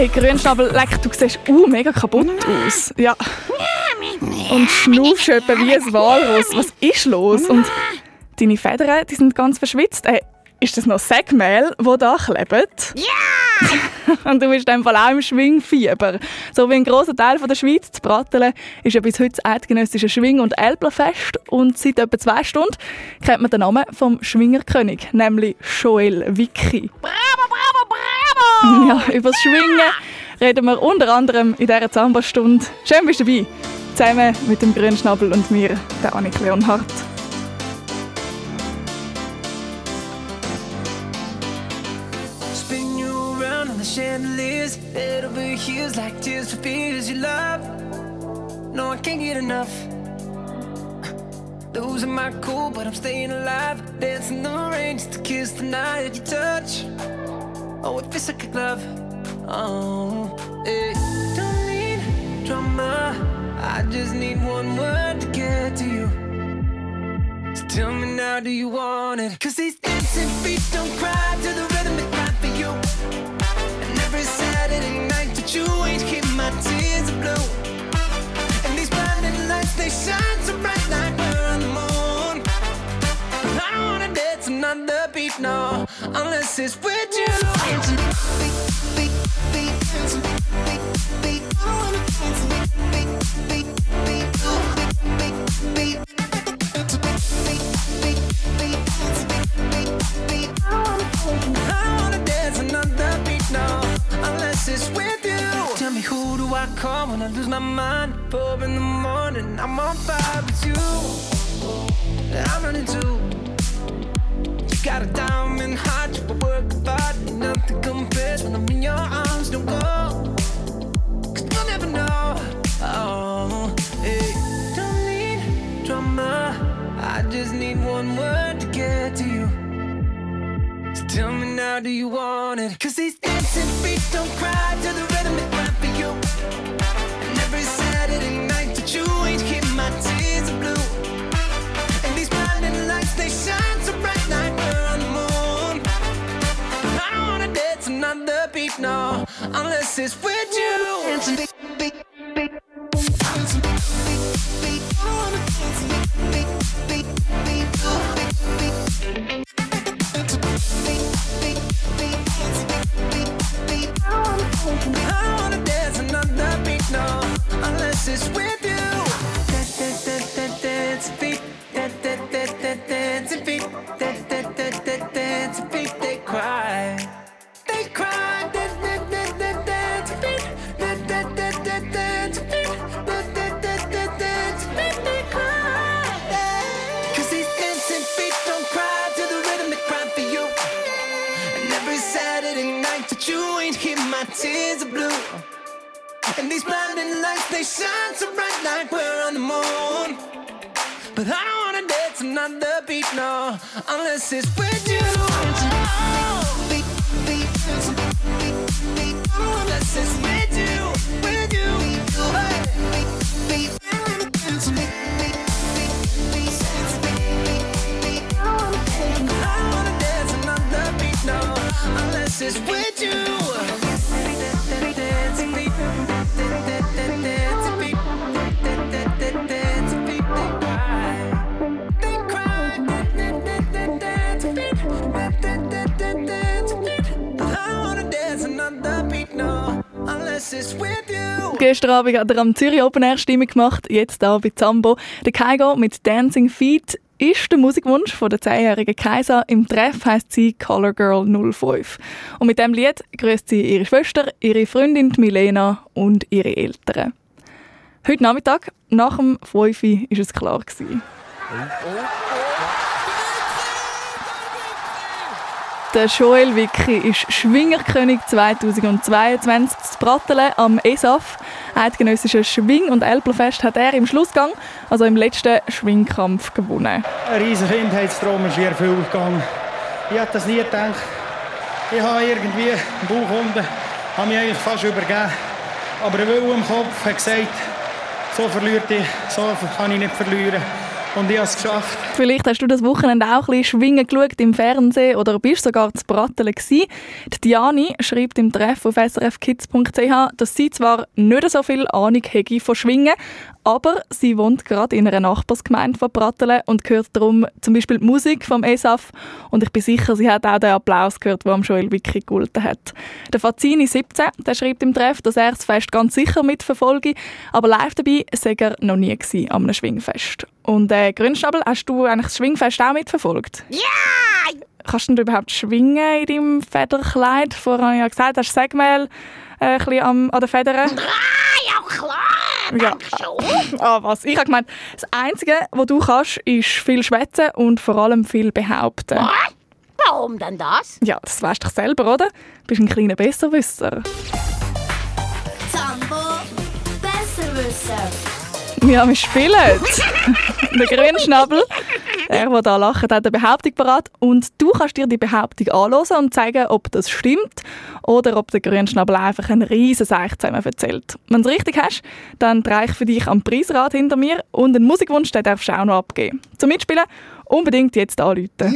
Hey Grünschnabel, leck, du siehst uh, mega kaputt aus. Ja. Und schnaufst etwa wie ein Walross. Was ist los? Und deine Federn, die sind ganz verschwitzt. Hey, ist das noch Sägmehl, das da klebt? Ja! Und du bist dem Fall auch im Schwingfieber. So wie ein grosser Teil von der Schweiz, zu Bratteln, ist ja bis heute das eidgenössische Schwing- und Elblerfest. Und seit etwa zwei Stunden kennt man den Namen vom Schwingerkönig, nämlich Joel Wicki. Bravo, bravo, bravo! Ja, über das Schwingen reden wir unter anderem in dieser Zamba-Stunde. Schön bist du dabei. Zusammen mit dem Grünschnabel und mir, der Annik Leonhardt. Spin you around on the chandeliers, head over heels like tears for fears you love. No, I can't get enough. Losing my cool, but I'm staying alive. Dancing the rain just to kiss the night that you touch. Oh, oh, it feels like a glove. Oh, hey. Don't need drama. I just need one word to get to you. So tell me now, do you want it? Cause these dancing feet don't cry to the rhythm they cry for you. And every Saturday night that you ain't keep my tears blue. And these blinding lights, they shine dance another beat, no, unless it's with you. I wanna dance another beat, no, unless it's with you. Tell me who do I call when I lose my mind? Four in the morning, I'm on fire with you. I'm running too. Got a diamond heart, you work hard, nothing compares when I'm in your arms. Don't go, cause you'll never know. Oh, hey. Don't need drama, I just need one word to get to you. So tell me now, do you want it? Cause these dancing feet don't cry to the rhythm no, unless it's with you. Dancing, I wanna dance another beat, no, unless it's with. Like we're on the moon. But I don't wanna dance another beat, no, unless it's with you. I don't wanna dance another beat, no, unless it's with you. Gestern Abend hat er am Zürich Open Air Stimmung gemacht, jetzt hier bei Zambo. Der Kaigo mit Dancing Feet ist der Musikwunsch von der 10-jährigen Kaisa. Im Treff heisst sie Color Girl 05. Und mit dem Lied grüßt sie ihre Schwester, ihre Freundin Milena und ihre Eltern. Heute Nachmittag, nach dem 5 Uhr, war es klar. Gewesen. Der Joel Wicki ist Schwingerkönig 2022 zu Brattelen am ESAF. Eidgenössisches Schwing- und Elblerfest hat er im Schlussgang, also im letzten Schwingkampf, gewonnen. Ein riesen Kindheitstraum ist in Erfüllung gegangen. Ich hätte das nie gedacht. Ich habe irgendwie einen Bauch unten, habe mich eigentlich fast übergeben. Aber ein Wille im Kopf hat gesagt, so verliert ich, so kann ich nicht verlieren. Und ich habe es geschafft. Vielleicht hast du das Wochenende auch ein bisschen schwingen geschaut im Fernsehen oder bist sogar zu Bratteln gewesen. Die Diani schreibt im Treff auf srfkids.ch, dass sie zwar nicht so viel Ahnung hätte von Schwingen, aber sie wohnt gerade in einer Nachbarsgemeinde von Brattelen und hört darum zum Beispiel die Musik vom ESAF und ich bin sicher, sie hat auch den Applaus gehört, am Joel Wicki gegolten hat. Der Fazini 17, der schreibt im Treff, dass er das Fest ganz sicher mitverfolge, aber live dabei sei er noch nie gewesen an einem Schwingfest. Und äh, Grünschnabel, hast du eigentlich das Schwingfest auch mitverfolgt? Ja! Kannst du überhaupt schwingen in deinem Federkleid? Vorher habe ich ja gesagt, hast du Segmehl äh, ein bisschen am, an den Federn. Ja, klar! Ja. Schon. Ah, was? Ich habe gemeint, das Einzige, was du kannst, ist viel schwätzen und vor allem viel behaupten. Was? Warum denn das? Ja, das weißt du doch selber, oder? Du bist ein kleiner Besserwisser. Zambo Besserwisser. Ja, wir spielen. der Grünschnabel, der, der da lacht, hat eine Behauptung parat. Und du kannst dir die Behauptung anhören und zeigen, ob das stimmt oder ob der Grünschnabel einfach einen riesen Seich zusammen erzählt. Wenn du es richtig hast, dann drehe ich für dich am Preisrad hinter mir und einen Musikwunsch den darfst du auch noch abgeben. Zum Mitspielen unbedingt jetzt anrufen.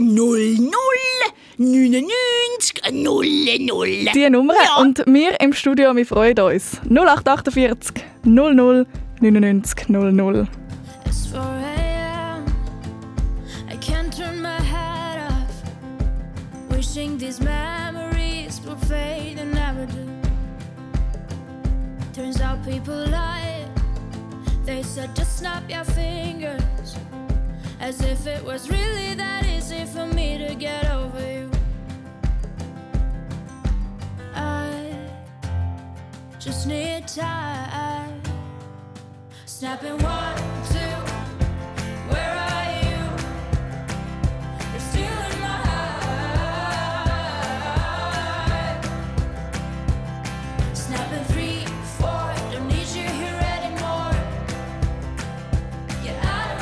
0848 00 99 00. Die Nummer Ja. und wir im Studio, wir freuen uns. 0848 00 99 00. It's 4 a.m. I can't turn my head off. Wishing these memories will fade and never do. Turns out people lie. They said just snap your fingers. As if it was really that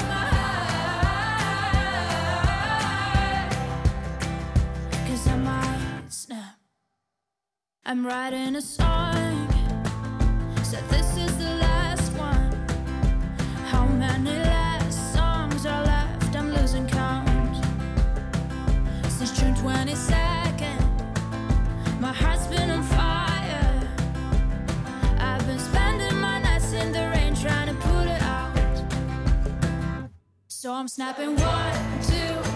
my heart. 'Cause I might snap. I'm writing a song. So I'm snapping one, two.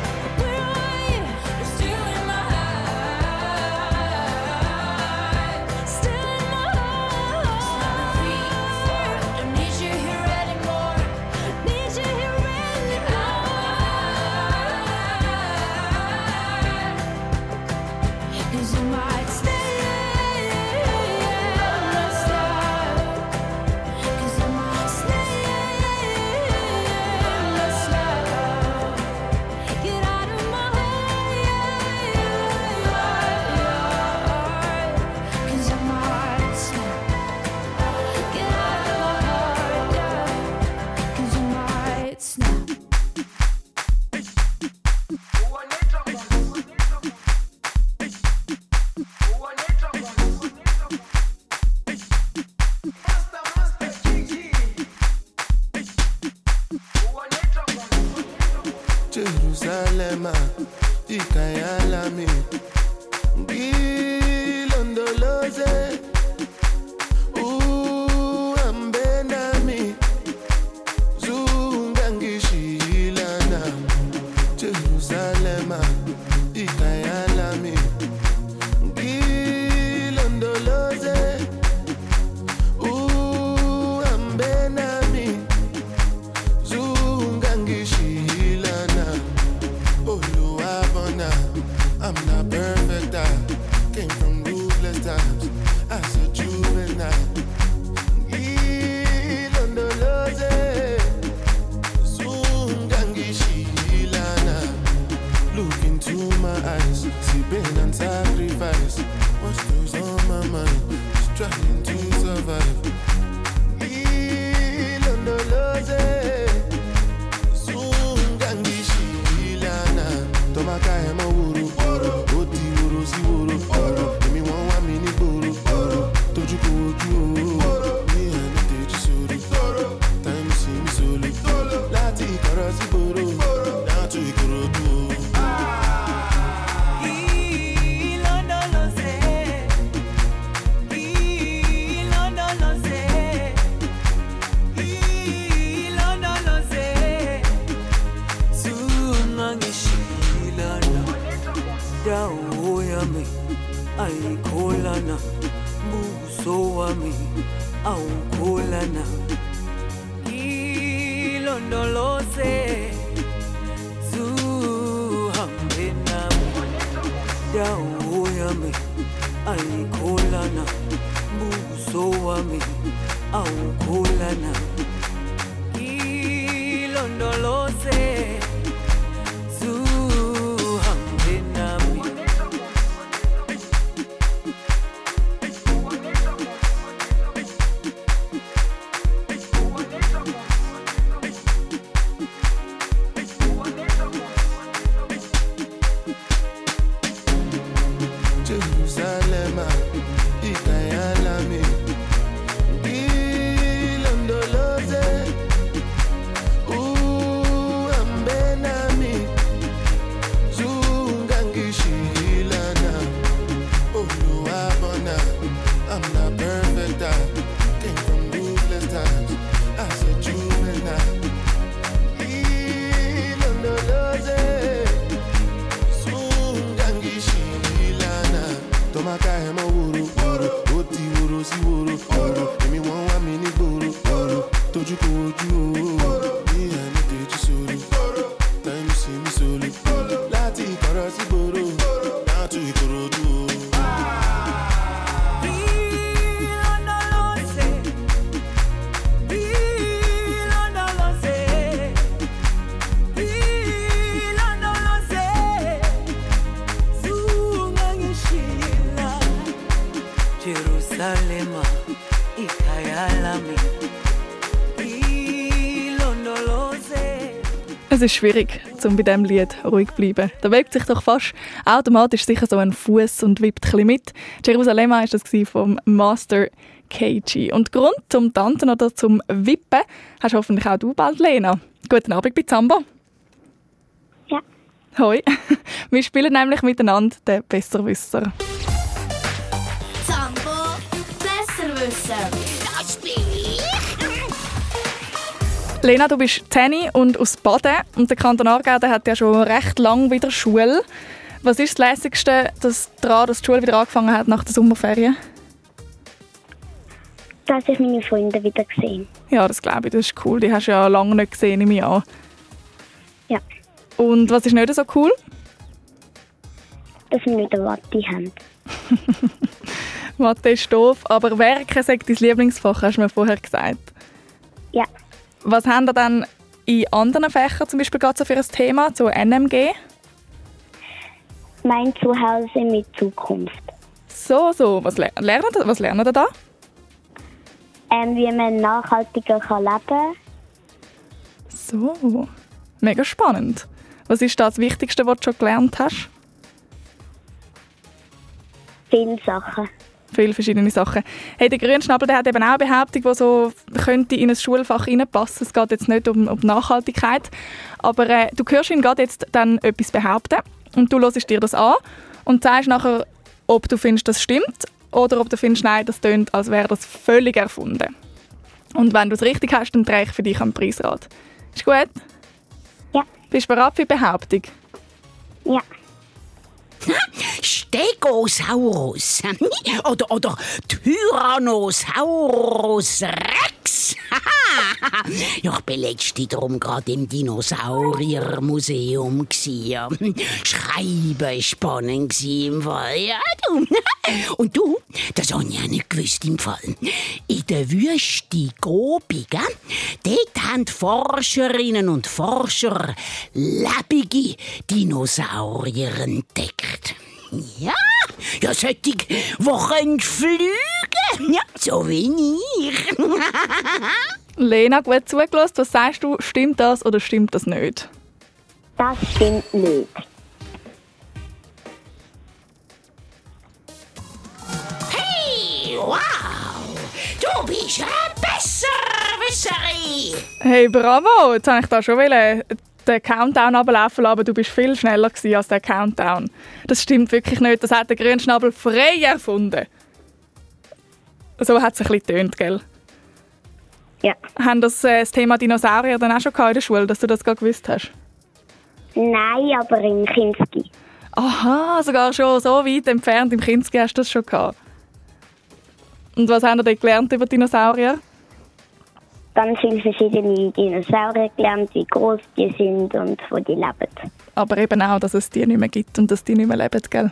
Es ist schwierig, um bei diesem Lied ruhig zu bleiben. Da bewegt sich doch fast automatisch sicher so ein Fuß und wippt ein bisschen mit. Jerusalem war das vom Master KG. Und Grund zum Tanzen oder zum Wippen hast hoffentlich auch du bald, Lena. Guten Abend bei Zambo. Ja. Hoi. Wir spielen nämlich miteinander den Besserwisser. Zambo besser Lena, du bist 10 und aus Baden und der Kanton Aargau der hat ja schon recht lang wieder Schule. Was ist das Lässigste dass daran, dass die Schule wieder angefangen hat nach der Sommerferien? Dass ich meine Freunde wieder gesehen Ja, das glaube ich, das ist cool. Die hast du ja lange nicht gesehen im Jahr. Ja. Und was ist nicht so cool? dass wir wieder Watte haben. Mathe ist doof, aber Werken sagt dein Lieblingsfach, hast du mir vorher gesagt. Ja, Was haben ihr dann in anderen Fächern zum Beispiel gerade so für ein Thema, so NMG? mein Zuhause mit Zukunft. So, so. Was, ler lernen, was lernen ihr da? Ähm, wie man nachhaltiger kann leben kann. So, mega spannend. Was ist das Wichtigste, was du schon gelernt hast? Viele Sachen. Viele verschiedene Sachen. Hey, der Grünschnabel der hat eben auch eine Behauptung, die so könnte in ein Schulfach reinpassen. Es geht jetzt nicht um, um Nachhaltigkeit, aber äh, du hörst ihn gerade jetzt dann etwas behaupten und du hörst dir das an und sagst nachher, ob du findest, das stimmt oder ob du findest, nein, das tönt, als wäre das völlig erfunden. Und wenn du es richtig hast, dann drehe ich für dich am Preisrad. Ist gut? Ja. Bist du bereit für die Behauptung? Ja, Stegosaurus. Oder, oder Tyrannosaurus Rex. ja, ich bin letztens drum gerade im Dinosauriermuseum. gsi. Schreiben spannend gsi im Fall. Ja, du. Und du, das habe ich auch nicht gewusst im Fall. In der Wüste Gobi, dort haben Forscherinnen und Forscher lebende Dinosaurier entdeckt. Ja, ja, solche, die können fliegen. Ja, so wie ich. Lena, gut zugelassen. Was sagst du? Stimmt das oder stimmt das nicht? das stimmt nicht. Hey, wow, du bist ein Besserwisserin. Hey, bravo! Jetzt wollte ich da schon wollen, den Countdown ablaufen lassen, aber du bist viel schneller gewesen als der Countdown. Das stimmt wirklich nicht. Das hat der Grünschnabel frei erfunden. So hat es ein bisschen getönt, gell? Ja. Haben das, äh, das Thema Dinosaurier dann auch schon in der Schule, dass du das gewusst hast? Nein, aber in Kinski. Aha, sogar schon so weit entfernt im Kinski hast du das schon gehabt. Und was haben ihr dort gelernt über Dinosaurier? Ganz viele verschiedene Dinosaurier gelernt, wie groß die sind und wo die leben. Aber eben auch, dass es die nicht mehr gibt und dass die nicht mehr leben, gell?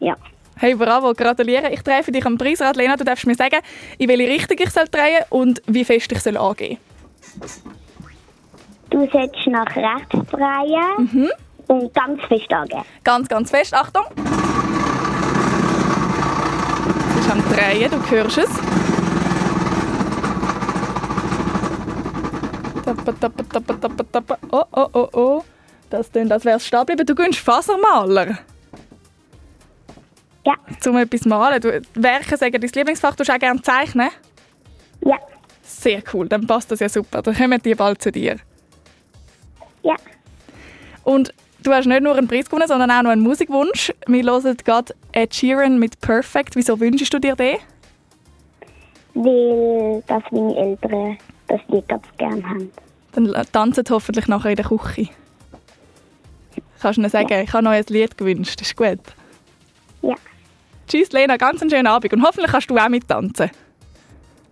Ja. Hey, bravo, gratuliere. Ich drehe für dich am Preisrad. Lena, du darfst mir sagen, in welche Richtung ich soll drehen und wie fest ich soll angehen Du solltest nach rechts drehen und ganz fest angehen. Ganz, ganz fest. Achtung! Es ist am Drehen, du hörst es. Oh, oh, oh, oh. Das klingt, als wäre es stehen geblieben. Du gönnst Fasermaler. Ja. Zum etwas malen. Du, Werke sagen dein Lieblingsfach. Du auch gerne zeichnen? Ja. Sehr cool, dann passt das ja super. Dann kommen die bald zu dir. Ja. Und du hast nicht nur einen Preis gewonnen, sondern auch noch einen Musikwunsch. Wir hören gerade Ed Sheeran mit Perfect. Wieso wünschst du dir den? Weil das meine Eltern das Lied ganz gern haben. Dann tanzen hoffentlich nachher in der Küche. Kannst du ihnen sagen, ich habe noch ein Lied gewünscht. ist gut. Ja. Tschüss Lena, ganz einen schönen Abend und hoffentlich kannst du auch mittanzen.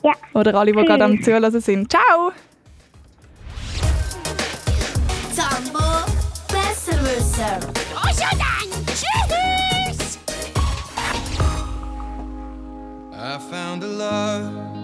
Ja. Oder alle, die Tschüss. gerade am Zuhören sind. Ciao! Tambo Besserwisser. Also dann, tschüss! I found a love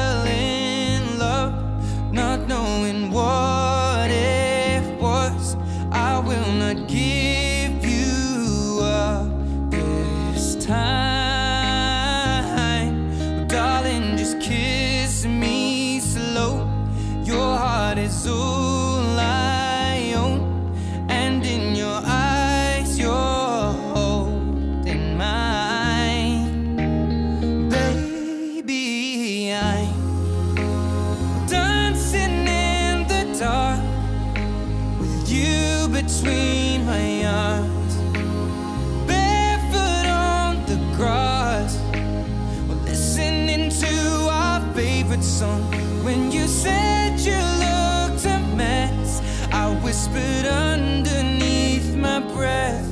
song. When you said you looked a mess, I whispered underneath my breath,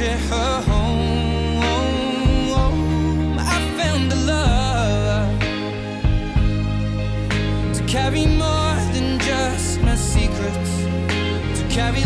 Her home. I found a love to carry more than just my secrets, to carry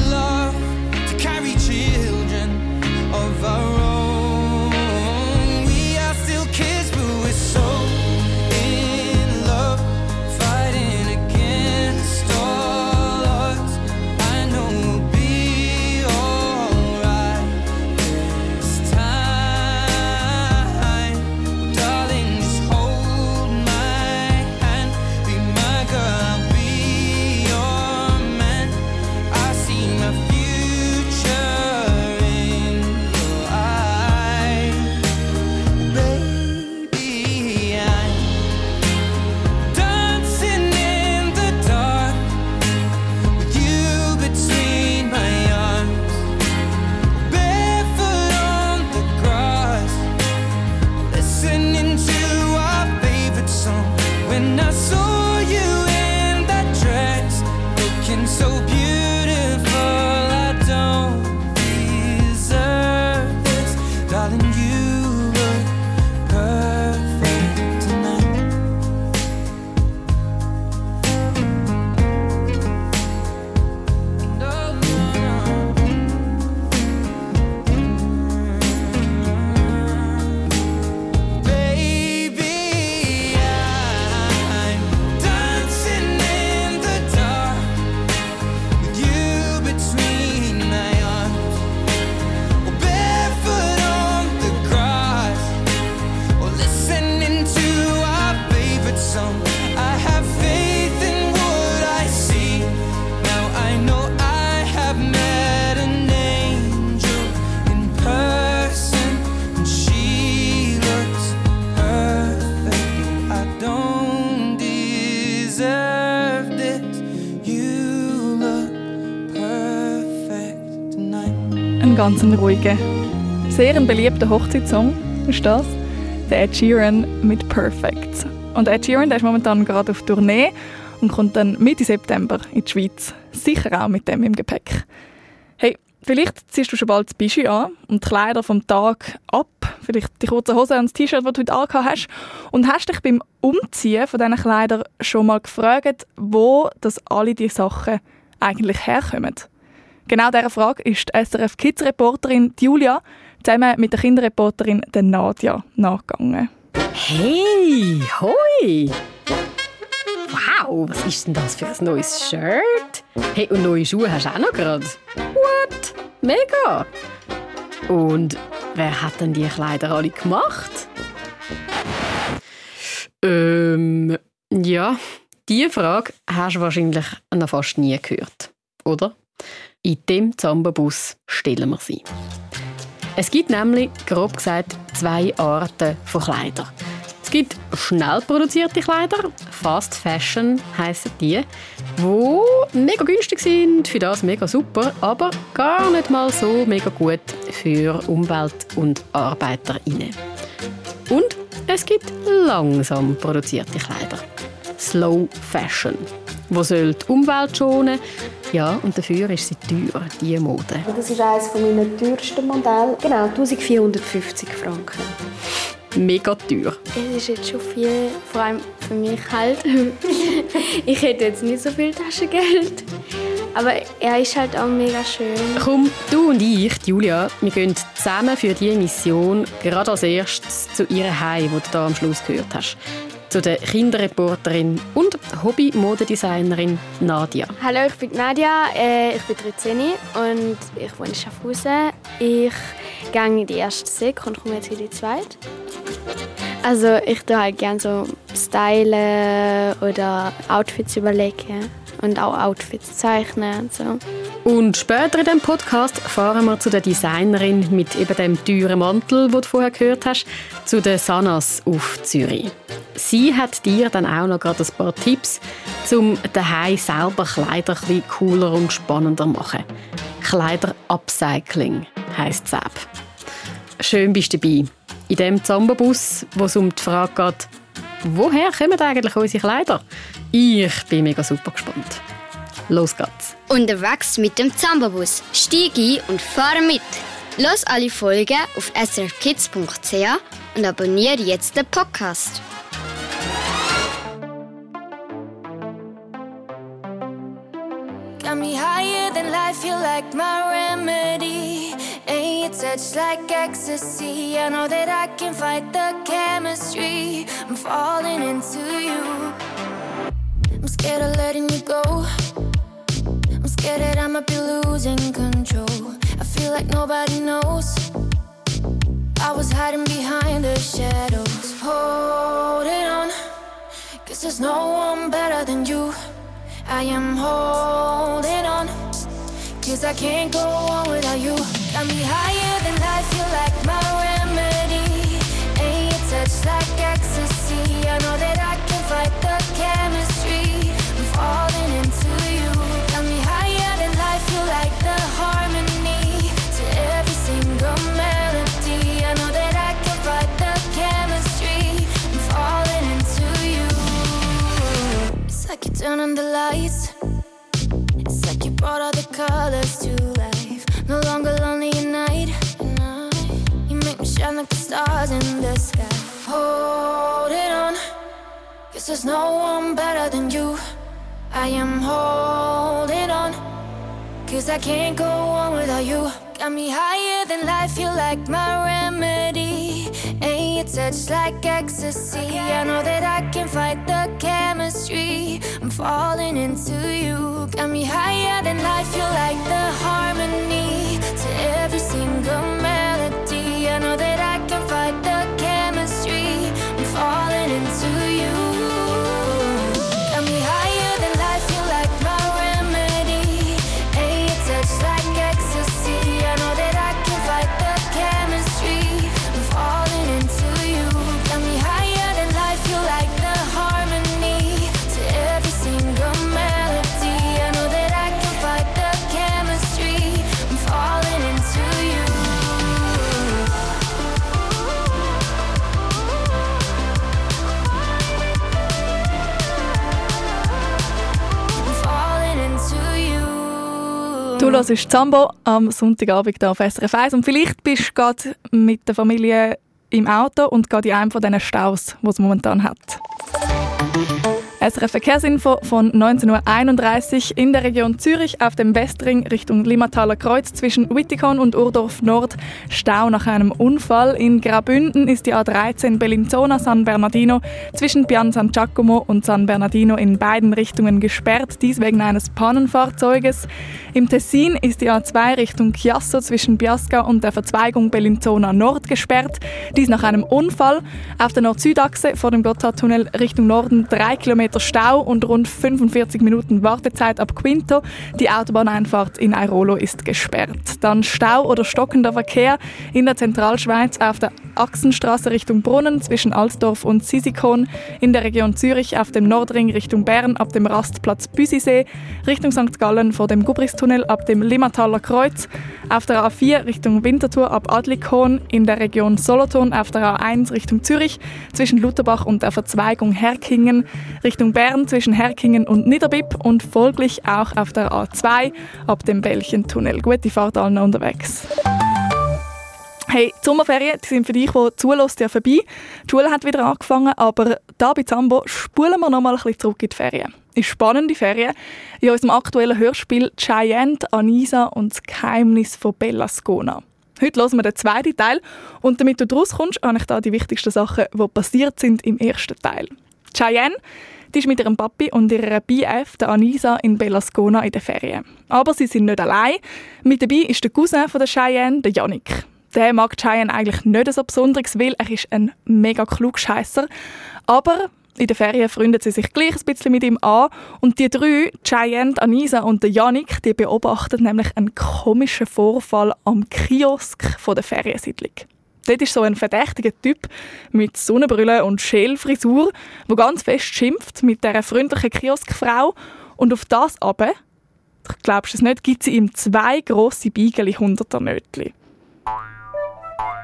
when I saw you in that dress, looking so beautiful. Ganz ruhiger. Sehr ein beliebter Hochzeitssong ist das. Der Ed Sheeran mit Perfect. Und Ed Sheeran der ist momentan gerade auf Tournee und kommt dann Mitte September in die Schweiz. Sicher auch mit dem im Gepäck. Hey, vielleicht ziehst du schon bald das Bischi an und die Kleider vom Tag ab. Vielleicht die kurze Hose und das T-Shirt, das du heute angehabt hast. Und hast dich beim Umziehen von diesen Kleidern schon mal gefragt, wo das alle diese Sachen eigentlich herkommen? Genau dieser Frage ist die SRF Kids-Reporterin Julia zusammen mit der Kinderreporterin der Nadia nachgegangen. Hey, hoi! Wow, was ist denn das für ein neues Shirt? Hey, und neue Schuhe hast du auch noch gerade? What? Mega! Und wer hat denn die Kleider alle gemacht? Ähm, ja, diese Frage hast du wahrscheinlich noch fast nie gehört, oder? In dem Zambabus stellen wir sie. Es gibt nämlich, grob gesagt, zwei Arten von Kleidern. Es gibt schnell produzierte Kleider, Fast Fashion heissen die, wo mega günstig sind, für das mega super, aber gar nicht mal so mega gut für Umwelt und ArbeiterInnen. Und es gibt langsam produzierte Kleider, Slow Fashion, wo soll die Umwelt schonen, ja, und dafür ist sie teuer, diese Mode. Das ist eines meiner teuersten Modelle. Genau, 1450 Franken. Mega teuer. Es ist jetzt schon viel, vor allem für mich halt. ich hätte jetzt nicht so viel Taschengeld. Aber er ist halt auch mega schön. Komm, du und ich, die Julia, wir gehen zusammen für diese Mission gerade als erstes zu ihrer Heim, wo du da am Schluss gehört hast. Zu der Kinderreporterin und Hobby-Modedesignerin Nadia. Hallo, ich bin Nadia, äh, ich bin 13 und ich wohne in Schaffhausen. Ich gehe in die erste Sek und komme jetzt in die zweite. Also ich tue halt gerne so stylen oder Outfits überlegen und auch Outfits zeichnen und so. Und später in dem Podcast fahren wir zu der Designerin mit eben dem teuren Mantel, den du vorher gehört hast, zu den Sanas auf Zürich. Sie hat dir dann auch noch gerade ein paar Tipps, um daheim selber Kleider ein cooler und spannender zu machen. Kleider-Upcycling heisst es ab. Schön bist du dabei. In dem Zambabus, wo es um die Frage geht, woher kommen eigentlich unsere Kleider? Ich bin mega super gespannt. Los geht's. Unterwegs mit dem Zambabus. Steig ein und fahre mit. Los alle Folgen auf srfkids.ch und abonniere jetzt den Podcast. Feel like my remedy. Ain't your touch like ecstasy. I know that I can fight the chemistry. I'm falling into you. I'm scared of letting you go. I'm scared that I might be losing control. I feel like nobody knows. I was hiding behind the shadows. Holding on. Cause there's no one better than you. I am holding on. Cause I can't go on without you. Got me higher than life, feel like my remedy. Ain't your touch like ecstasy. I know that I can fight the chemistry. I'm falling into you. Got me higher than life, feel like the harmony to every single melody. I know that I can fight the chemistry. I'm falling into you. It's like you turn on the lights. Brought all the colors to life. No longer lonely at night. You make me shine like the stars in the sky. Hold it on. Cause there's no one better than you. I am holding on. Cause I can't go on without you. Got me higher than life, feel like my remedy. Your touch like ecstasy. I know that I can fight the chemistry. I'm falling into you. Got me higher than life, feel like the harmony to every single melody. I know that Du hörst Zambo am Sonntagabend hier auf SRF 1 und vielleicht bist du gerade mit der Familie im Auto und gerade in einem von diesen Staus, die es momentan hat. SRF Verkehrsinfo von 19.31 Uhr in der Region Zürich auf dem Westring Richtung Limmataler Kreuz zwischen Wittikon und Urdorf Nord. Stau nach einem Unfall. In Graubünden ist die A13 Bellinzona San Bernardino zwischen Pian San Giacomo und San Bernardino in beiden Richtungen gesperrt, dies wegen eines Pannenfahrzeuges. Im Tessin ist die A2 Richtung Chiasso zwischen Biasca und der Verzweigung Bellinzona Nord gesperrt, dies nach einem Unfall. Auf der Nord-Süd-Achse vor dem Gotthardtunnel Richtung Norden drei Kilometer Stau und rund 45 Minuten Wartezeit ab Quinto. Die Autobahneinfahrt in Airolo ist gesperrt. Dann Stau oder stockender Verkehr in der Zentralschweiz auf der Achsenstraße Richtung Brunnen zwischen Altdorf und Sisikon, in der Region Zürich auf dem Nordring Richtung Bern ab dem Rastplatz Büsisee, Richtung St. Gallen vor dem Gubristunnel ab dem Limmataler Kreuz, auf der A4 Richtung Winterthur ab Adlikon, in der Region Solothurn auf der A1 Richtung Zürich zwischen Lutherbach und der Verzweigung Herkingen, Richtung Bern zwischen Herkingen und Niederbipp und folglich auch auf der A2 ab dem Belchentunnel. Gute Fahrt allen unterwegs. Hey, die Sommerferien die sind für dich, die zulässt, ja vorbei. Die Schule hat wieder angefangen, aber da bei Zambo spulen wir noch mal ein bisschen zurück in die Ferien. In spannende Ferien. In unserem aktuellen Hörspiel Cheyenne, Anisa und das Geheimnis von Bella Scona. Heute hören wir den zweiten Teil und damit du daraus kommst, habe ich da die wichtigsten Sachen, die passiert sind im ersten Teil. Cheyenne die ist mit ihrem Papi und ihrer BF, der Anisa, in Bellascona in den Ferien. Aber sie sind nicht allein. Mit dabei ist der Cousin von der Cheyenne, der Yannick. Der mag Cheyenne eigentlich nicht so besonders, weil er ist ein mega klugscheisser. Aber in den Ferien freundet sie sich gleich ein bisschen mit ihm an. Und die drei, Cheyenne, Anisa und der Yannick, die beobachten nämlich einen komischen Vorfall am Kiosk von der Feriensiedlung. Dort ist so ein verdächtiger Typ mit Sonnenbrille und Schälfrisur, der ganz fest schimpft mit dieser freundlichen Kioskfrau. Und auf das aber, du glaubst es nicht, gibt sie ihm zwei grosse Beigeli hunderter Nötli.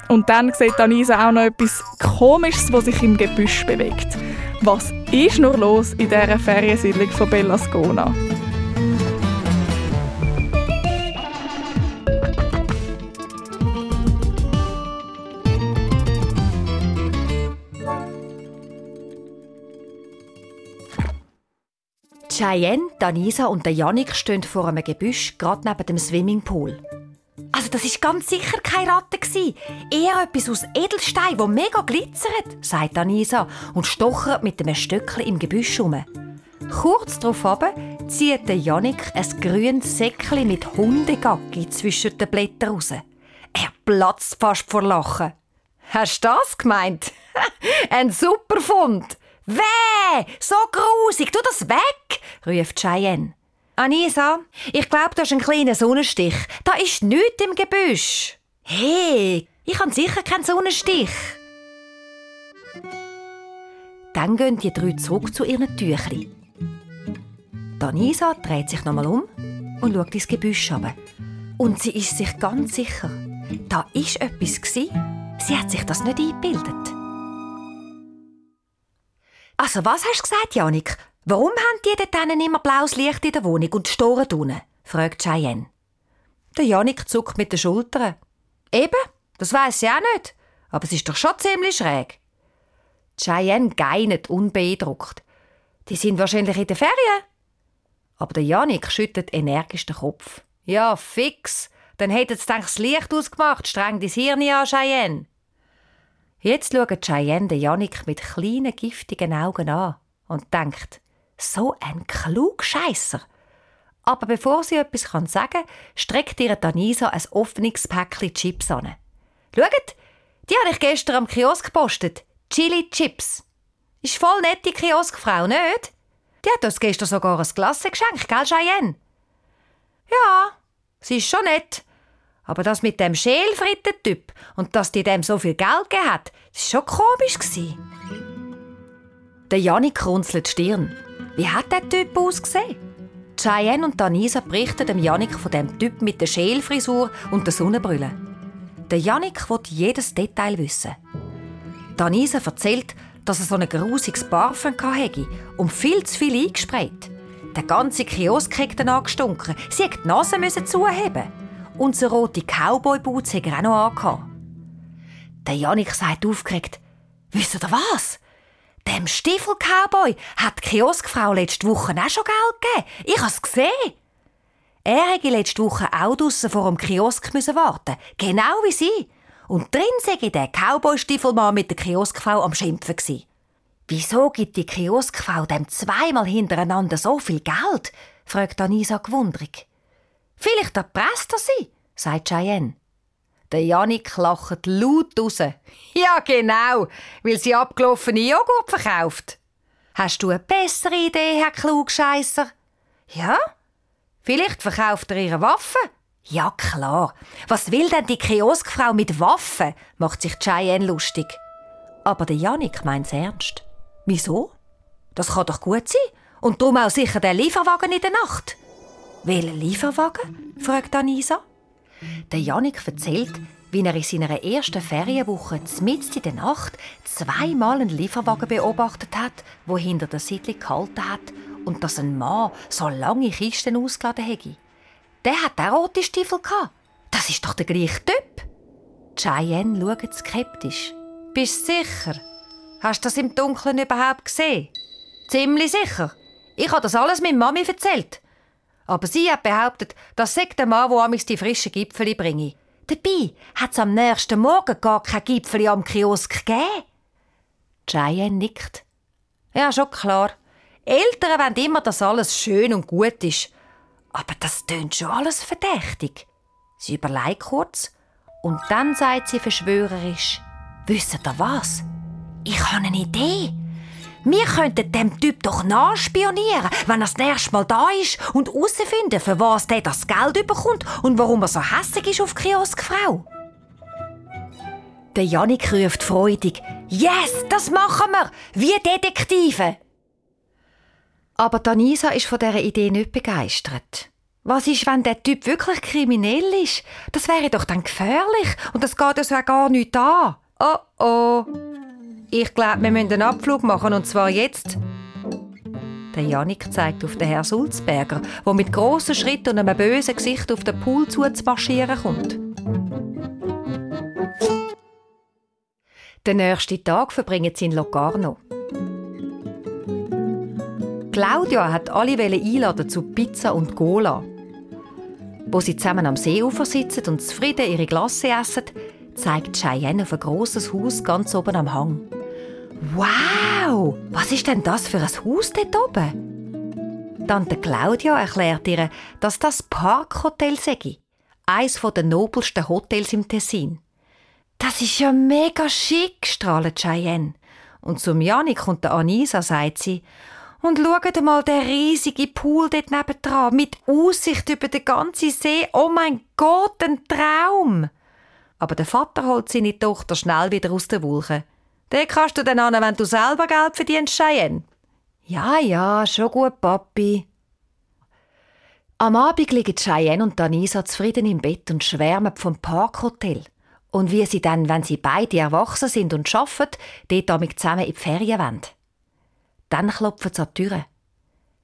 Und dann sieht Anisa auch noch etwas Komisches, was sich im Gebüsch bewegt. Was ist nur los in dieser Feriensiedlung von Bellascona? Cheyenne, Danisa und der Yannick stehen vor einem Gebüsch, gerade neben dem Swimmingpool. Also das ist ganz sicher keine Ratte eher etwas aus Edelstein, wo mega glitzert, sagt Danisa und stochert mit einem Stöckchen im Gebüsch um. Kurz darauf zieht der Yannick ein grünes Säckchen mit Hundegacki zwischen den Blättern raus. Er platzt fast vor Lachen. Hast du das gemeint? Ein super Fund! Weh, so grusig, tu das weg, ruft Cheyenne. Anisa, ich glaube, du hast einen kleinen Sonnenstich. Da ist nichts im Gebüsch. Hey, ich habe sicher keinen Sonnenstich. Dann gehen die drei zurück zu ihren Tüchern. Anisa dreht sich nochmal um und schaut ins Gebüsch runter. Und sie ist sich ganz sicher, da ist etwas. Sie hat sich das nicht eingebildet. Also, was hast du gesagt, Janik? Warum haben die dort immer blaues Licht in der Wohnung und storen unten? fragt Cheyenne. Der Janik zuckt mit den Schultern. Eben, das weiß ich auch nicht. Aber es ist doch schon ziemlich schräg. Cheyenne geinet unbeeindruckt. Die sind wahrscheinlich in der Ferien. Aber der Janik schüttet energisch den Kopf. Ja, fix. Dann hätte es das Licht ausgemacht. Streng dein Hirn an, Cheyenne. Jetzt schaut Cheyenne den Janik mit kleinen, giftigen Augen an und denkt, so ein Klugscheisser. Aber bevor sie etwas sagen kann, streckt ihr Danisa ein offenes Päckchen Chips an. Schaut, die habe ich gestern am Kiosk gepostet. Chili Chips. Ist voll nett, die Kioskfrau, nicht? Die hat uns gestern sogar ein Glas geschenkt, gell, Cheyenne? Ja, sie ist schon nett. Aber das mit dem Schälfritten-Typ und dass die dem so viel Geld gegeben hat, war schon komisch. Der Janik runzelt die Stirn. Wie hat der Typ ausgesehen? Cheyenne und Danisa berichten dem Janik von dem Typ mit der Schälfrisur und der Sonnenbrille. Der Janik will jedes Detail wissen. Danisa erzählt, dass er so ein grusiges Parfum hatte und viel zu viel eingesprayt. Der ganze Kiosk hat dann angestunken. Sie hat die Nase zuheben. Und so rote Cowboy-Boots hat er auch noch angehabt. Der Janik sagt aufgeregt, wisst ihr was? Dem Stiefel-Cowboy hat die Kioskfrau letzte Woche auch schon Geld gegeben. Ich habe es gesehen. Er hätte letzte Woche auch draussen vor dem Kiosk müssen warten. Genau wie sie. Und drin sei der Cowboy-Stiefelmann mit der Kioskfrau am Schimpfen gsi. Wieso gibt die Kioskfrau dem zweimal hintereinander so viel Geld? fragt Anisa gewundrig. Vielleicht erpresst er sie, sagt Cheyenne. Der Janik lacht laut raus. Ja, genau, weil sie abgelaufene Joghurt verkauft. Hast du eine bessere Idee, Herr Klugscheisser? Ja? Vielleicht verkauft er ihre Waffen? Ja, klar. Was will denn die Kioskfrau mit Waffen? macht sich Cheyenne lustig. Aber der Janik meint's ernst. Wieso? Das kann doch gut sein. Und darum auch sicher der Lieferwagen in der Nacht. Welcher Lieferwagen? fragt Anisa. Der Janik erzählt, wie er in seiner ersten Ferienwoche mitten in der Nacht zweimal einen Lieferwagen beobachtet hat, wo hinter der Siedlung gehalten hat und dass ein Mann so lange Kisten ausgeladen hätte. Der hat auch rote Stiefel gehabt. Das ist doch der gleiche Typ. Cheyenne schaut skeptisch. Bist du sicher? Hast du das im Dunkeln überhaupt gesehen? Ziemlich sicher. Ich habe das alles meiner Mami erzählt. Aber sie hat behauptet, das sei der Mann, der die frischen Gipfeli bringe. Dabei hat es am nächsten Morgen gar kein Gipfeli am Kiosk gegeben. Cheyenne nickt. Ja, schon klar. Eltern wollen immer, dass alles schön und gut ist. Aber das tönt schon alles verdächtig. Sie überlegt kurz und dann sagt sie verschwörerisch: Wisst ihr was? Ich habe eine Idee. Wir könnten dem Typ doch nachspionieren, wenn er das nächste Mal da ist und herausfinden, für was der das Geld bekommt und warum er so hässlich ist auf die Kioskfrau. Der Janik ruft freudig: Yes, das machen wir! Wie Detektive! Aber Danisa ist von dieser Idee nicht begeistert. Was ist, wenn der Typ wirklich kriminell ist? Das wäre doch dann gefährlich und das geht uns ja gar nicht an. Oh oh. Ich glaube, wir müssen einen Abflug machen und zwar jetzt. Der Janik zeigt auf den Herrn Sulzberger, der mit grossen Schritten und einem bösen Gesicht auf den Pool zuzumarschieren kommt. Den nächsten Tag verbringen sie in Locarno. Claudia hat alle einladen zu Pizza und Cola. Wo sie zusammen am Seeufer sitzen und zufrieden ihre Glasse essen, zeigt Cheyenne auf ein grosses Haus ganz oben am Hang. Wow! Was ist denn das für ein Haus dort oben? Tante Claudia erklärt ihr, dass das Parkhotel sei. Eines der nobelsten Hotels im Tessin. Das ist ja mega schick, strahlt Cheyenne. Und zum Janik und der Anisa sagt sie, und schaut mal den riesigen Pool dort nebendran, mit Aussicht über den ganzen See. Oh mein Gott, ein Traum! Aber der Vater holt seine Tochter schnell wieder aus der Wolke. Den kannst du dann an, wenn du selber Geld verdienst, Cheyenne. Ja, ja, schon gut, Papi. Am Abend liegen Cheyenne und Danisa zufrieden im Bett und schwärmen vom Parkhotel. Und wie sie dann, wenn sie beide erwachsen sind und arbeiten, dort damit zusammen in die Ferien wollen. Dann klopfen sie an die Tür.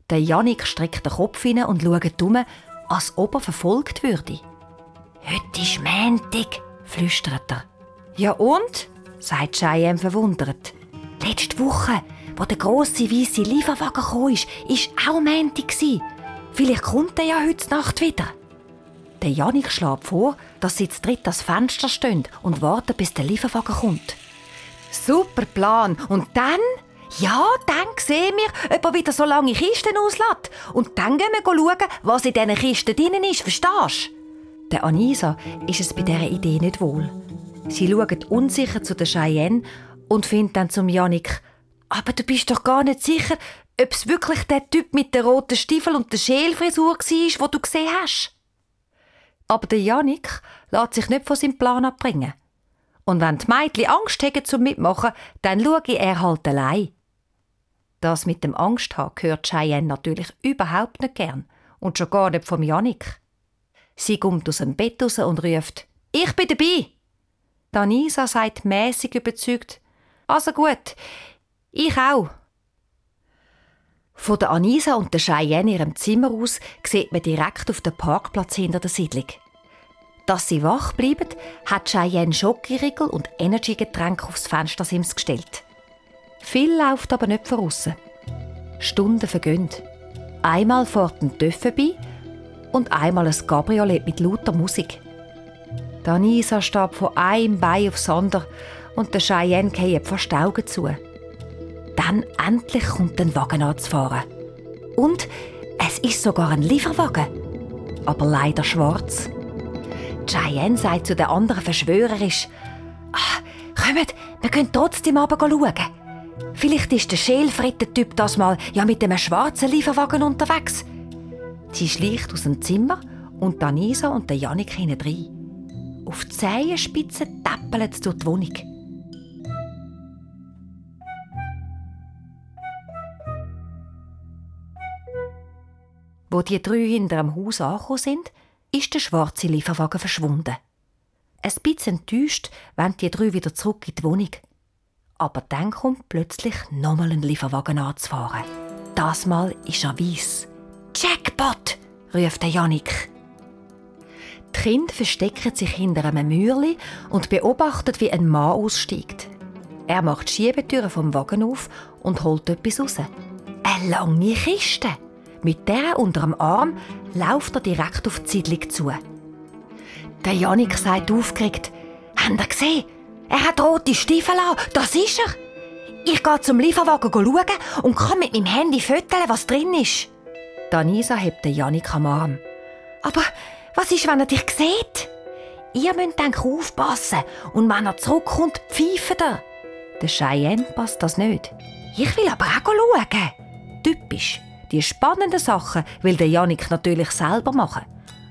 Der Janik streckt den Kopf hin und schaut um, als ob er verfolgt würde. «Heute ist Montag», flüstert er. «Ja und?» Sagt Cheyenne verwundert. «Letzte Woche, wo der grosse weisse Lieferwagen kam, ist, ist auch Montag. Vielleicht kommt er ja heute Nacht wieder.» Der Janik schlägt vor, dass sie zu dritt das Fenster stehen und warten, bis der Lieferwagen kommt. Super Plan. Und dann? Ja, dann sehen wir, ob er wieder so lange Kisten auslässt. Und dann gehen wir schauen, was in diesen Kisten drin ist, verstehst du? Der Anisa ist es bei dieser Idee nicht wohl. Sie schaut unsicher zu der Cheyenne und findet dann zum Janik, aber du bist doch gar nicht sicher, ob es wirklich der Typ mit den roten Stiefel und der Schälfrisur war, wo du gesehen hast. Aber der Janik lässt sich nicht von seinem Plan abbringen. Und wenn die Mädchen Angst haben zum Mitmachen, dann schaue er halt allein. Das mit dem Angst haben hört Cheyenne natürlich überhaupt nicht gern und schon gar nicht vom Janik. Sie kommt aus dem Bett raus und ruft: Ich bin dabei. Danisa sagt mäßig überzeugt: Also gut, ich auch. Von der Anisa und der Cheyenne in ihrem Zimmer aus sieht man direkt auf den Parkplatz hinter der Siedlung. Dass sie wach bleiben, hat Cheyenne Schokoriegel und Energygetränke aufs Fenstersims gestellt. Viel läuft aber nicht voraus. Stunden vergehen. Einmal fährt ein Töff vorbei und einmal ein Cabriolet mit lauter Musik. Die Anisa steht von einem Bein aufs andere und der Cheyenne geht fast die Augen zu. Dann endlich kommt ein Wagen anzufahren. Und es ist sogar ein Lieferwagen. Aber leider schwarz. Cheyenne sagt zu den anderen verschwörerisch, ah, «Kommt, wir können trotzdem runter schauen. Vielleicht ist der Schälfritter-Typ das mal ja mit einem schwarzen Lieferwagen unterwegs.» Sie schleicht aus dem Zimmer und Anisa und der Janik hinein. Auf die Zehenspitze täppeln sie durch die Wohnung. Wo die drei hinter dem Haus angekommen sind, ist der schwarze Lieferwagen verschwunden. Ein bisschen enttäuscht wollen die drei wieder zurück in die Wohnung. Aber dann kommt plötzlich nochmal ein Lieferwagen anzufahren. Das Mal ist er weiss. Jackpot! ruft der Janik. Die Kinder verstecken sich hinter einem Mürli und beobachten, wie ein Mann aussteigt. Er macht die Schiebetüre vom Wagen auf und holt etwas raus. Eine lange Kiste. Mit der unter dem Arm läuft er direkt auf die Siedlung zu. Der Janik sagt aufgeregt: Habt ihr gesehen? Er hat rote Stiefel an. Das ist er. Ich gehe zum Lieferwagen schauen und kann mit meinem Handy fotografieren, was drin ist. Danisa hebt den Janik am Arm. Aber was ist, wenn er dich sieht? Ihr müsst dann aufpassen und wenn er zurückkommt, pfeifen er. Der Cheyenne passt das nicht. Ich will aber auch schauen. Typisch. Die spannenden Sachen will der Janik natürlich selber machen.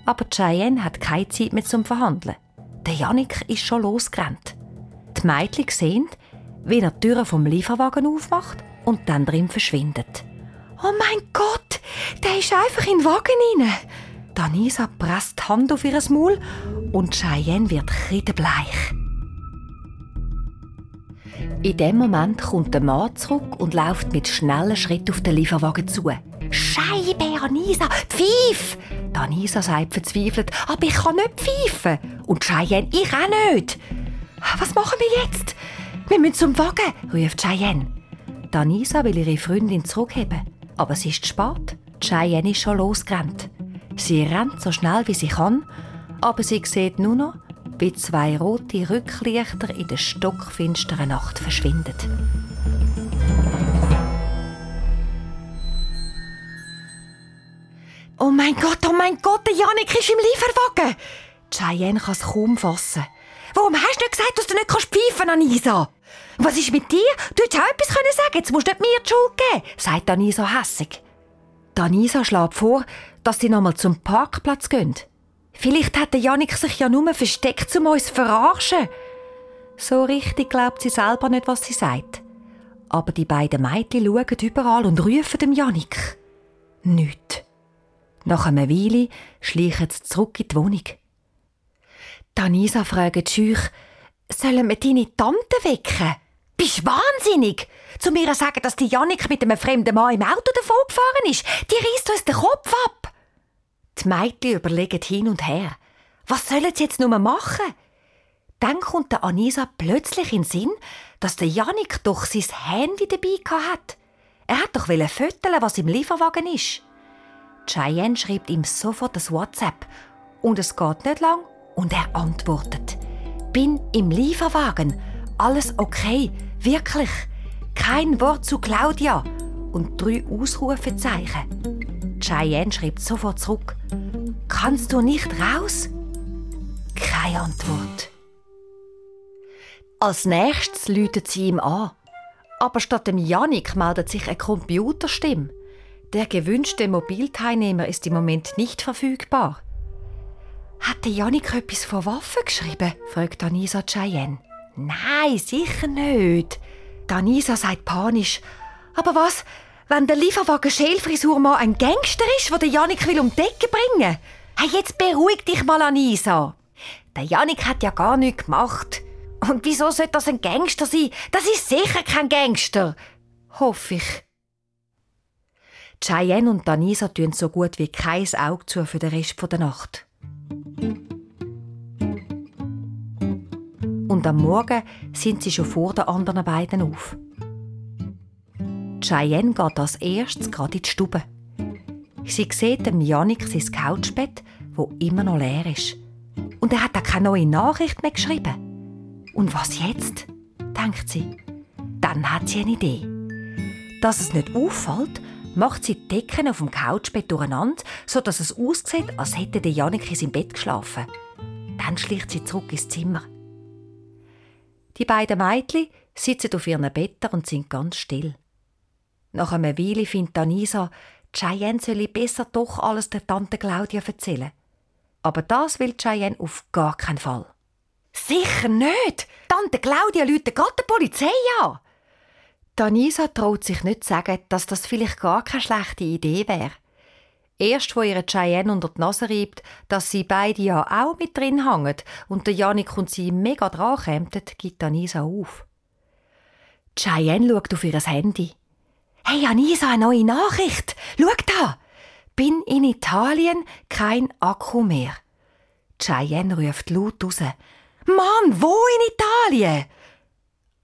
Aber Cheyenne hat keine Zeit mehr zum Verhandeln. Der Janik ist schon losgerannt. Die Mädchen sehen, wie er die Türe vom Lieferwagen aufmacht und dann drin verschwindet. Oh mein Gott, der ist einfach in den Wagen rein. Danisa presst die Hand auf ihr Maul und Cheyenne wird kreidebleich. In dem Moment kommt der Mann zurück und läuft mit schnellen Schritten auf den Lieferwagen zu. Scheibe, Anisa, pfiff! Anisa sagt verzweifelt, aber ich kann nicht pfeifen. Und Cheyenne, ich auch nicht. Was machen wir jetzt? Wir müssen zum Wagen, ruft Cheyenne. Anisa will ihre Freundin zurückheben, aber es ist spät. Cheyenne ist schon losgerannt. Sie rennt so schnell wie sie kann, aber sie sieht nur noch, wie zwei rote Rücklichter in der stockfinsteren Nacht verschwinden. Oh mein Gott, oh mein Gott, der Janik ist im Lieferwagen! Cheyenne kann es kaum fassen. Warum hast du nicht gesagt, dass du nicht kannst pfeifen, Anisa? Was ist mit dir? Du hättest auch etwas können sagen jetzt musst du nicht mir die Schuld geben, sagt Anisa hässig. Anisa schlägt vor, dass sie nochmal zum Parkplatz gehen. Vielleicht hat der Janik sich ja nur versteckt, um uns zu verarschen. So richtig glaubt sie selber nicht, was sie sagt. Aber die beiden Mädchen schauen überall und rufen dem Janik. Nicht. Nach einer Weile schleichen sie zurück in die Wohnung. Danisa fragt schüch, sollen wir deine Tante wecken? Bist wahnsinnig? Zu mir sagen, dass die Janik mit einem fremden Mann im Auto davon gefahren ist. Die reißt uns den Kopf ab. Die Mädchen überlegen hin und her. Was sollen sie jetzt nur machen? Dann kommt der Anisa plötzlich in den Sinn, dass der Janik doch sein Handy dabei hat. Er hat doch föteln, was im Lieferwagen ist. Cheyenne schreibt ihm sofort das WhatsApp. Und es geht nicht lang und er antwortet. Bin im Lieferwagen. Alles okay. Wirklich. Kein Wort zu Claudia. Und drei Ausrufezeichen. Cheyenne schreibt sofort zurück. Kannst du nicht raus? Keine Antwort. Als nächstes läutet sie ihm an. Aber statt dem Janik meldet sich eine Computerstimme. Der gewünschte Mobilteilnehmer ist im Moment nicht verfügbar. Hat der Janik etwas von Waffen geschrieben? fragt Anisa Cheyenne. Nein, sicher nicht. Anisa sagt panisch. Aber was, wenn der Lieferwagen Schälfrisurmann ein Gangster ist, der Janik will um die Decke bringen? Hey, jetzt beruhig dich mal, Anisa. Der Janik hat ja gar nichts gemacht. Und wieso sollte das ein Gangster sein? Das ist sicher kein Gangster. Hoffe ich. Cheyenne und Danisa tun so gut wie kein Auge zu für den Rest der Nacht. Und am Morgen sind sie schon vor den anderen beiden auf. Cheyenne geht als erstes gerade in die Stube. Sie sieht dem Janik sein Couchbett, wo immer noch leer ist. Und er hat auch keine neue Nachricht mehr geschrieben. Und was jetzt? denkt sie. Dann hat sie eine Idee. Dass es nicht auffällt, macht sie die Decken auf dem Couchbett durcheinander, sodass es aussieht, als hätte der Janik in seinem Bett geschlafen. Dann schleicht sie zurück ins Zimmer. Die beiden Mädchen sitzen auf ihren Betten und sind ganz still. Nach einer Weile findet Anisa, Cheyenne solle besser doch alles der Tante Claudia erzählen. Aber das will Cheyenne auf gar keinen Fall. Sicher nicht! Tante Claudia läutet gerade die Polizei an! Danisa traut sich nicht zu sagen, dass das vielleicht gar keine schlechte Idee wäre. Erst wo ihre Cheyenne unter die Nase reibt, dass sie beide ja auch mit drin hängen und der Janik und sie mega dran kämpfen, gibt Anisa auf. Cheyenne schaut auf ihr Handy. Hey Anisa, eine neue Nachricht! Schau da! Bin in Italien, kein Akku mehr. Cheyenne ruft laut raus. Mann, wo in Italien?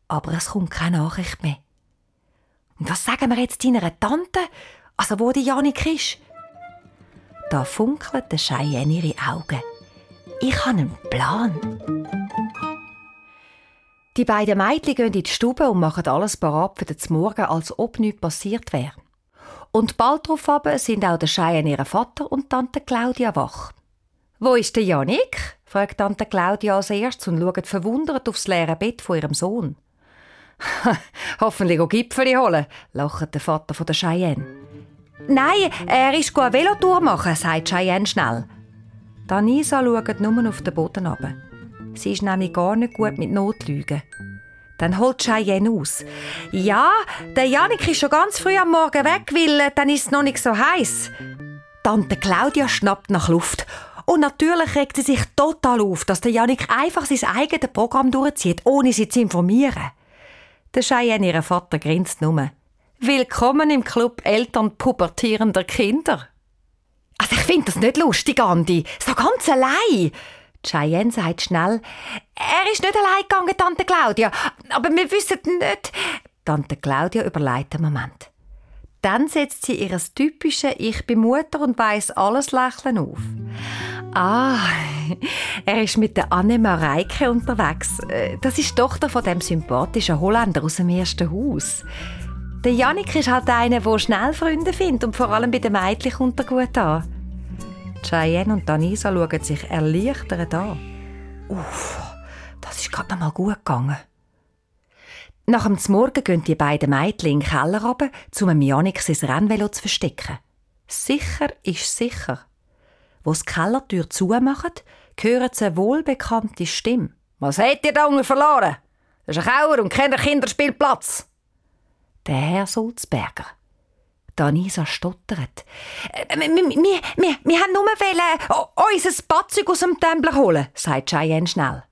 Aber es kommt keine Nachricht mehr. Und was sagen wir jetzt deiner Tante? Also wo die Janik ist? Da funkelt der Cheyenne ihre Augen. Ich habe einen Plan. Die beiden Mädchen gehen in die Stube und machen alles parat für den Morgen, als ob nichts passiert wäre. Und bald darauf sind auch der Cheyenne ihr Vater und Tante Claudia wach. Wo ist der Janik? fragt Tante Claudia als erstes und schaut verwundert aufs leere Bett von ihrem Sohn. Hoffentlich auch Gipfeli holen, lacht der Vater von der Cheyenne. Nein, er ist eine Velotour machen, sagt Cheyenne schnell. Danisa schaut nur auf den Boden runter. Sie ist nämlich gar nicht gut mit Notlügen. Dann holt Cheyenne aus. Ja, der Janik ist schon ganz früh am Morgen weg, weil äh, dann ist es noch nicht so heiß. Tante Claudia schnappt nach Luft. Und natürlich regt sie sich total auf, dass der Janik einfach sein eigenes Programm durchzieht, ohne sie zu informieren. Der Cheyenne, ihr Vater, grinst nur. Willkommen im Club Eltern pubertierender Kinder. Also ich finde das nicht lustig, Andi. So ganz allein. Cheyenne sagt schnell, er ist nicht allein gegangen, Tante Claudia, aber wir wissen nicht. Tante Claudia überlegt einen Moment. Dann setzt sie ihr typisches Ich bin Mutter und weiss alles Lächeln auf. Ah, er ist mit der Anne Mareike unterwegs. Äh, das ist die Tochter von dem sympathischen Holländer aus dem ersten Haus. Der Janik ist halt einer, der schnell Freunde findet und vor allem bei den Mädchen kommt er gut an. Cheyenne und Danisa schauen sich erleichtert an. Uff, das ist gerade noch mal gut gegangen. Nach dem Morgen gehen die beiden Mädchen in den Keller runter, um dem Janik sein Rennvelo zu verstecken. Sicher ist sicher. Wo die Kellertür zumachen, hören sie eine wohlbekannte Stimme. «Was habt ihr da unten verloren? Das ist ein Kauer und kein Kinderspielplatz!» Der Herr Sulzberger. Danisa stottert. Äh, wir, wir, wir, wir haben nur wollen, unser Badzeug aus dem Tumbler holen, sagt Cheyenne schnell.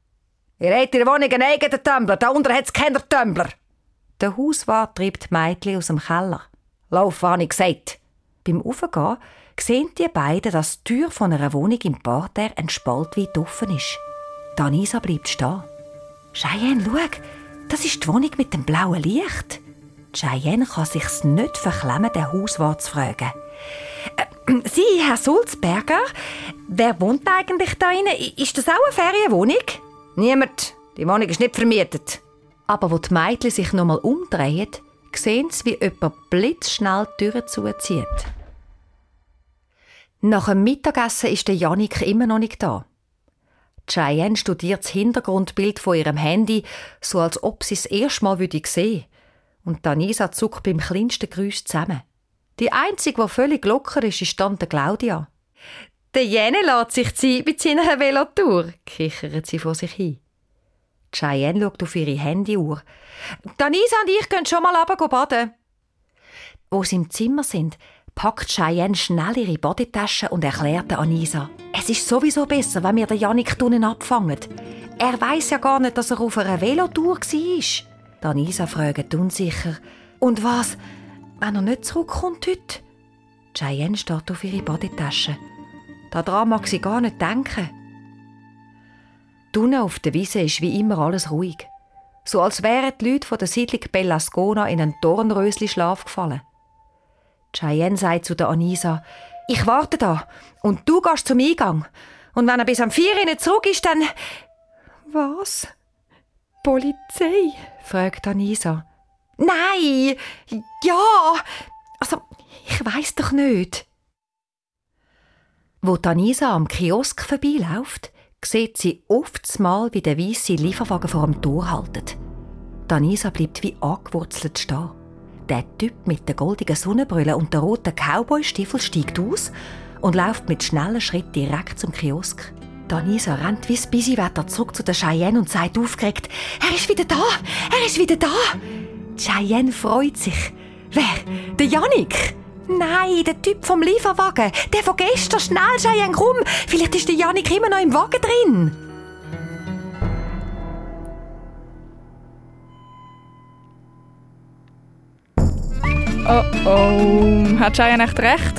Ihr habt in der Wohnung einen eigenen Tumbler, da unten hat es keinen Tumbler. Der Hauswart treibt Mädchen aus dem Keller. Lauf, habe ich gesagt. Beim Aufgehen sehen die beiden, dass die Tür von einer Wohnung im Parterre ein Spalt weit offen ist. Danisa bleibt stehen. Cheyenne, schau, das ist die Wohnung mit dem blauen Licht. Cheyenne kann sich's nicht verklemmen, den Hauswart zu fragen. Äh, Sie, Herr Sulzberger, wer wohnt eigentlich da innen? Ist das auch eine Ferienwohnung? Niemand. Die Wohnung ist nicht vermietet. Aber wo die Mädchen sich nochmal umdrehen, sehen sie, wie jemand blitzschnell die Tür zuzieht. Nach dem Mittagessen ist der Janik immer noch nicht da. Cheyenne studiert das Hintergrundbild von ihrem Handy, so als ob sie es erst mal sehen würde. Und Danisa zuckt beim kleinsten Geräusch zusammen. Die einzige, die völlig locker ist, ist Tante Claudia. Der Jene lässt sich Zeit mit seiner Velotour, kichert sie vor sich hin. Cheyenne schaut auf ihre Handyuhr. Danisa und ich gehen schon mal runter baden. Wo sie im Zimmer sind, packt Cheyenne schnell ihre Bodytasche und erklärt Anisa, es ist sowieso besser, wenn wir den Janik drinnen abfangen. Er weiß ja gar nicht, dass er auf einer Velotour war. Anisa fragt unsicher. Und was, wenn er nicht zurückkommt heute? Cheyenne starrt auf ihre Badetasche. Daran mag sie gar nicht denken. Unten auf der Wiese ist wie immer alles ruhig. So als wären die Leute von der Siedlung Bellascona in einen Dornrösli-Schlaf gefallen. Cheyenne sagt zu der Anisa, ich warte da und du gehst zum Eingang. Und wenn er bis am 4 Uhr nicht zurück ist, dann... Was? Polizei? fragt Anisa. Nein! Ja! Also, ich weiß doch nicht. Wo Anisa am Kiosk vorbeiläuft, sieht sie oft mal, wie der weisse Lieferwagen vor dem Tor haltet. Anisa bleibt wie angewurzelt stehen. Der Typ mit der goldigen Sonnenbrille und der roten Cowboystiefel steigt aus und läuft mit schnellen Schritten direkt zum Kiosk. Danisa rennt wie das Bisiwetter zurück zu der Cheyenne und sagt aufgeregt, er ist wieder da, er ist wieder da. Cheyenne freut sich. Wer? Der Janik? Nein, der Typ vom Lieferwagen. Der von gestern. Schnell, Cheyenne, komm. Vielleicht ist der Janik immer noch im Wagen drin. Oh oh, hat Cheyenne echt recht?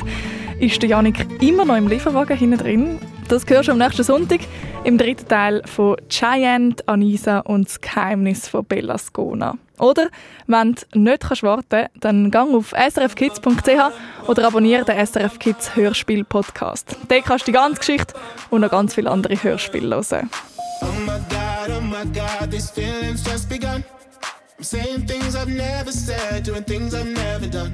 Ist der Janik immer noch im Lieferwagen hinten drin? Das hörst du am nächsten Sonntag im dritten Teil von Cheyenne, Anisa und das Geheimnis von Bellascona. Oder, wenn du nicht kannst warten dann gang auf srfkids.ch oder abonniere den SRF Kids Hörspiel Podcast. Dort kannst du die ganze Geschichte und noch ganz viele andere Hörspiele hören. Oh my god, oh my god, these feelings just begun. I'm saying things I've never said, doing things I've never done.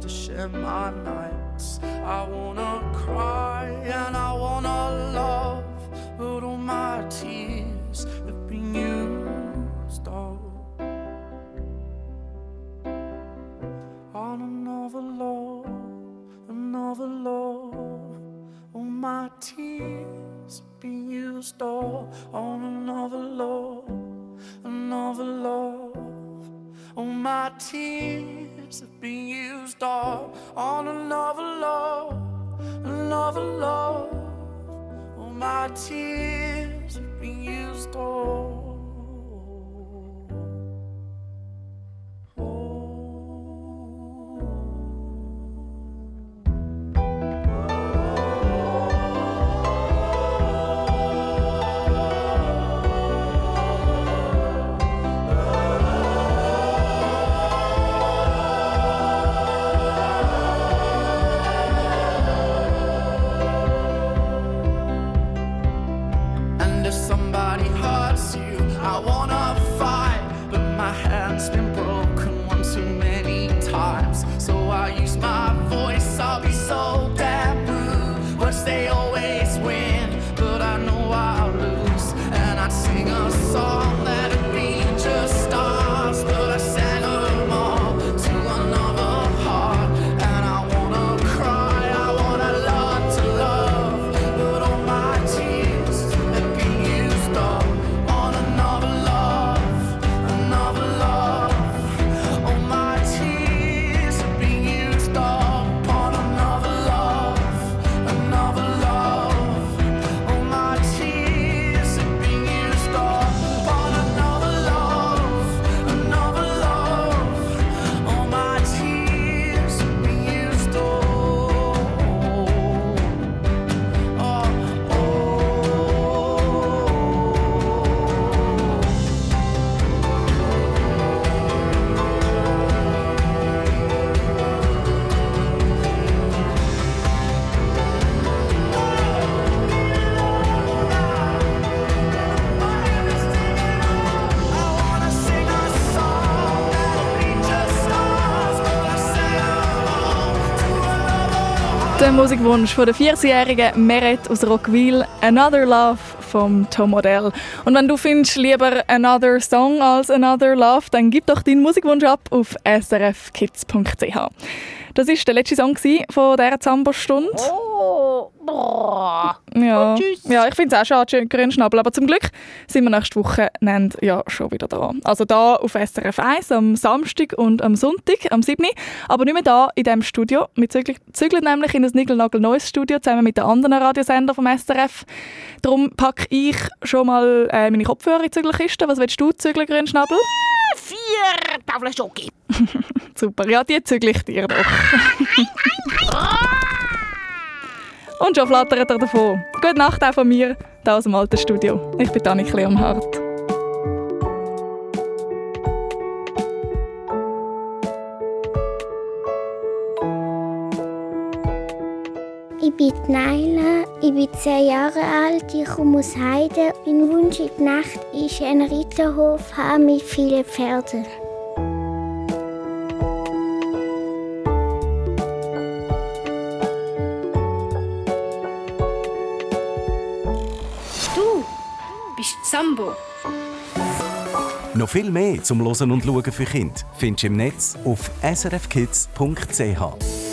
to share my nights. I wanna cry and I wanna love, but all my tears have been used up on another love, another love. All my tears have been used up on another love, another love. All my tears have been used up on another love, another love. All my tears have been used Der Musikwunsch von der 14-jährigen Meret aus Rockville, Another Love vom Tom Odell. Und wenn du findest lieber Another Song als Another Love, dann gib doch deinen Musikwunsch ab auf srfkids.ch. Das war der letzte Song von dieser Zambo-Stunde. Oh, boah. Ja, Und tschüss. ja ich finde es auch schade, schön grün Schnabel. Aber zum Glück sind wir nächste Woche nennt ja schon wieder da. Also da auf SRF 1 am Samstag und am Sonntag, am 7. Aber nicht mehr da in diesem Studio. Wir zügeln, nämlich in ein nigelnagelneues Studio zusammen mit den anderen Radiosendern vom SRF. Darum packe ich schon mal äh, meine Kopfhörer in die Zügelkiste. Was willst du zügeln, grün Schnabel? Vier Tafeln Schoki. Super, ja, die zügle ich dir doch. Und schon flattert er davon. Gute Nacht auch von mir, hier aus dem alten Studio. Ich bin Annik Leonhardt. Ich bin Naila, ich bin 10 Jahre alt, ich komme aus Heide. Mein Wunsch in der Nacht ist ein Ritterhof haben mit vielen Pferden. Du bist Sambo. Noch viel mehr zum Losen und Schauen für Kinder findest du im Netz auf srfkids.ch.